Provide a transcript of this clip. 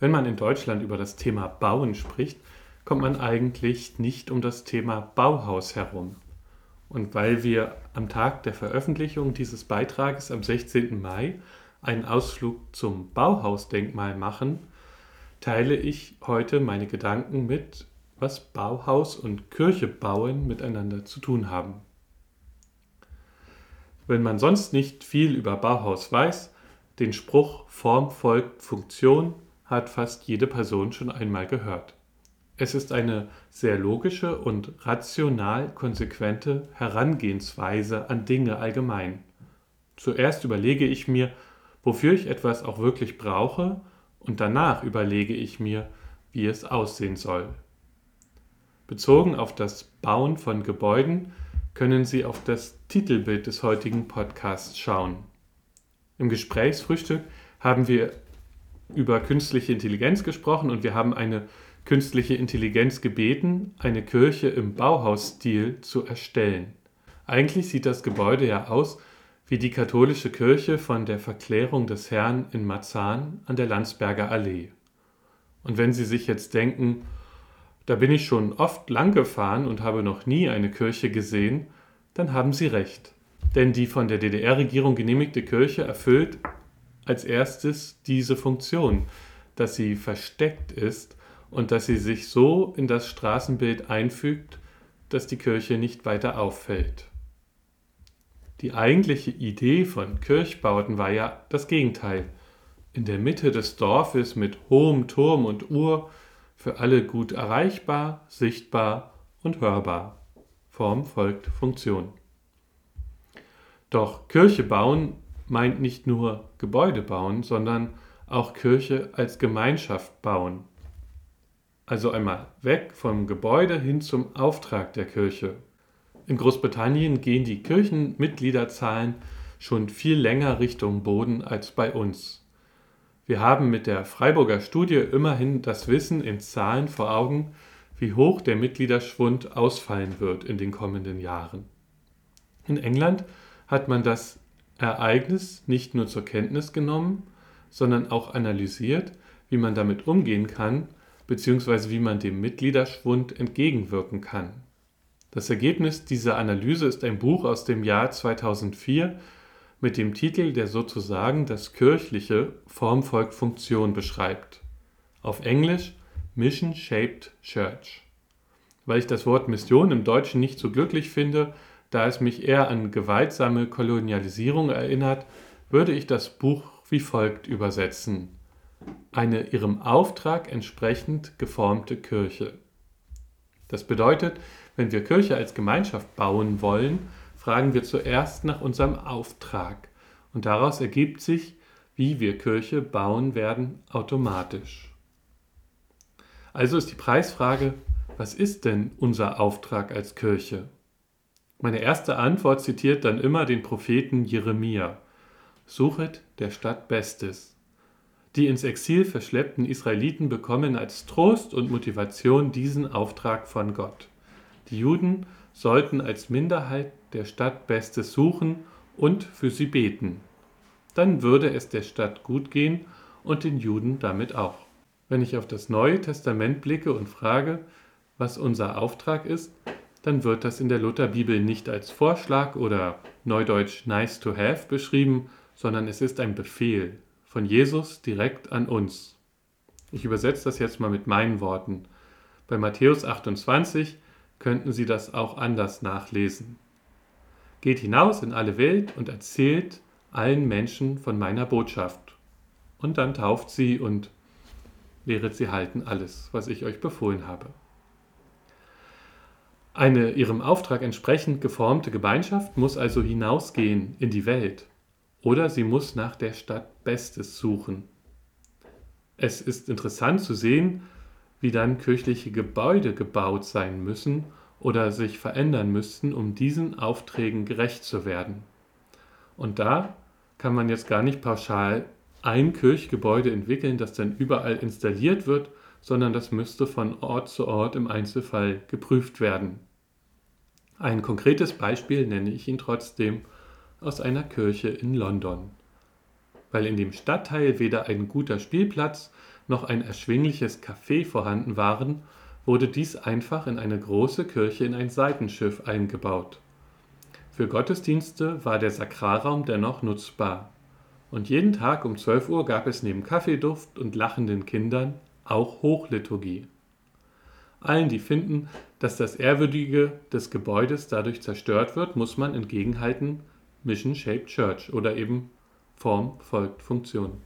Wenn man in Deutschland über das Thema Bauen spricht, kommt man eigentlich nicht um das Thema Bauhaus herum. Und weil wir am Tag der Veröffentlichung dieses Beitrages am 16. Mai einen Ausflug zum Bauhausdenkmal machen, teile ich heute meine Gedanken mit, was Bauhaus und Kirche bauen miteinander zu tun haben. Wenn man sonst nicht viel über Bauhaus weiß, den Spruch Form folgt Funktion hat fast jede Person schon einmal gehört. Es ist eine sehr logische und rational konsequente Herangehensweise an Dinge allgemein. Zuerst überlege ich mir, wofür ich etwas auch wirklich brauche, und danach überlege ich mir, wie es aussehen soll. Bezogen auf das Bauen von Gebäuden können Sie auf das Titelbild des heutigen Podcasts schauen. Im Gesprächsfrühstück haben wir über künstliche Intelligenz gesprochen und wir haben eine künstliche Intelligenz gebeten, eine Kirche im Bauhausstil zu erstellen. Eigentlich sieht das Gebäude ja aus wie die katholische Kirche von der Verklärung des Herrn in Marzahn an der Landsberger Allee. Und wenn Sie sich jetzt denken, da bin ich schon oft lang gefahren und habe noch nie eine Kirche gesehen, dann haben Sie recht. Denn die von der DDR-Regierung genehmigte Kirche erfüllt als erstes diese Funktion, dass sie versteckt ist und dass sie sich so in das Straßenbild einfügt, dass die Kirche nicht weiter auffällt. Die eigentliche Idee von Kirchbauten war ja das Gegenteil. In der Mitte des Dorfes mit hohem Turm und Uhr, für alle gut erreichbar, sichtbar und hörbar. Form folgt Funktion. Doch Kirche bauen meint nicht nur Gebäude bauen, sondern auch Kirche als Gemeinschaft bauen. Also einmal weg vom Gebäude hin zum Auftrag der Kirche. In Großbritannien gehen die Kirchenmitgliederzahlen schon viel länger Richtung Boden als bei uns. Wir haben mit der Freiburger Studie immerhin das Wissen in Zahlen vor Augen, wie hoch der Mitgliederschwund ausfallen wird in den kommenden Jahren. In England hat man das Ereignis nicht nur zur Kenntnis genommen, sondern auch analysiert, wie man damit umgehen kann, beziehungsweise wie man dem Mitgliederschwund entgegenwirken kann. Das Ergebnis dieser Analyse ist ein Buch aus dem Jahr 2004 mit dem Titel, der sozusagen das kirchliche Form folgt Funktion beschreibt. Auf Englisch Mission Shaped Church. Weil ich das Wort Mission im Deutschen nicht so glücklich finde, da es mich eher an gewaltsame Kolonialisierung erinnert, würde ich das Buch wie folgt übersetzen. Eine ihrem Auftrag entsprechend geformte Kirche. Das bedeutet, wenn wir Kirche als Gemeinschaft bauen wollen, fragen wir zuerst nach unserem Auftrag. Und daraus ergibt sich, wie wir Kirche bauen werden, automatisch. Also ist die Preisfrage, was ist denn unser Auftrag als Kirche? Meine erste Antwort zitiert dann immer den Propheten Jeremia. Suchet der Stadt Bestes. Die ins Exil verschleppten Israeliten bekommen als Trost und Motivation diesen Auftrag von Gott. Die Juden sollten als Minderheit der Stadt Bestes suchen und für sie beten. Dann würde es der Stadt gut gehen und den Juden damit auch. Wenn ich auf das Neue Testament blicke und frage, was unser Auftrag ist, dann wird das in der Lutherbibel nicht als Vorschlag oder neudeutsch nice to have beschrieben, sondern es ist ein Befehl von Jesus direkt an uns. Ich übersetze das jetzt mal mit meinen Worten. Bei Matthäus 28 könnten Sie das auch anders nachlesen. Geht hinaus in alle Welt und erzählt allen Menschen von meiner Botschaft. Und dann tauft sie und lehret sie halten alles, was ich euch befohlen habe. Eine ihrem Auftrag entsprechend geformte Gemeinschaft muss also hinausgehen in die Welt oder sie muss nach der Stadt Bestes suchen. Es ist interessant zu sehen, wie dann kirchliche Gebäude gebaut sein müssen oder sich verändern müssten, um diesen Aufträgen gerecht zu werden. Und da kann man jetzt gar nicht pauschal ein Kirchgebäude entwickeln, das dann überall installiert wird, sondern das müsste von Ort zu Ort im Einzelfall geprüft werden. Ein konkretes Beispiel nenne ich Ihnen trotzdem aus einer Kirche in London. Weil in dem Stadtteil weder ein guter Spielplatz noch ein erschwingliches Café vorhanden waren, wurde dies einfach in eine große Kirche in ein Seitenschiff eingebaut. Für Gottesdienste war der Sakralraum dennoch nutzbar. Und jeden Tag um 12 Uhr gab es neben Kaffeeduft und lachenden Kindern auch Hochliturgie. Allen, die finden, dass das Ehrwürdige des Gebäudes dadurch zerstört wird, muss man entgegenhalten Mission Shaped Church oder eben Form folgt Funktion.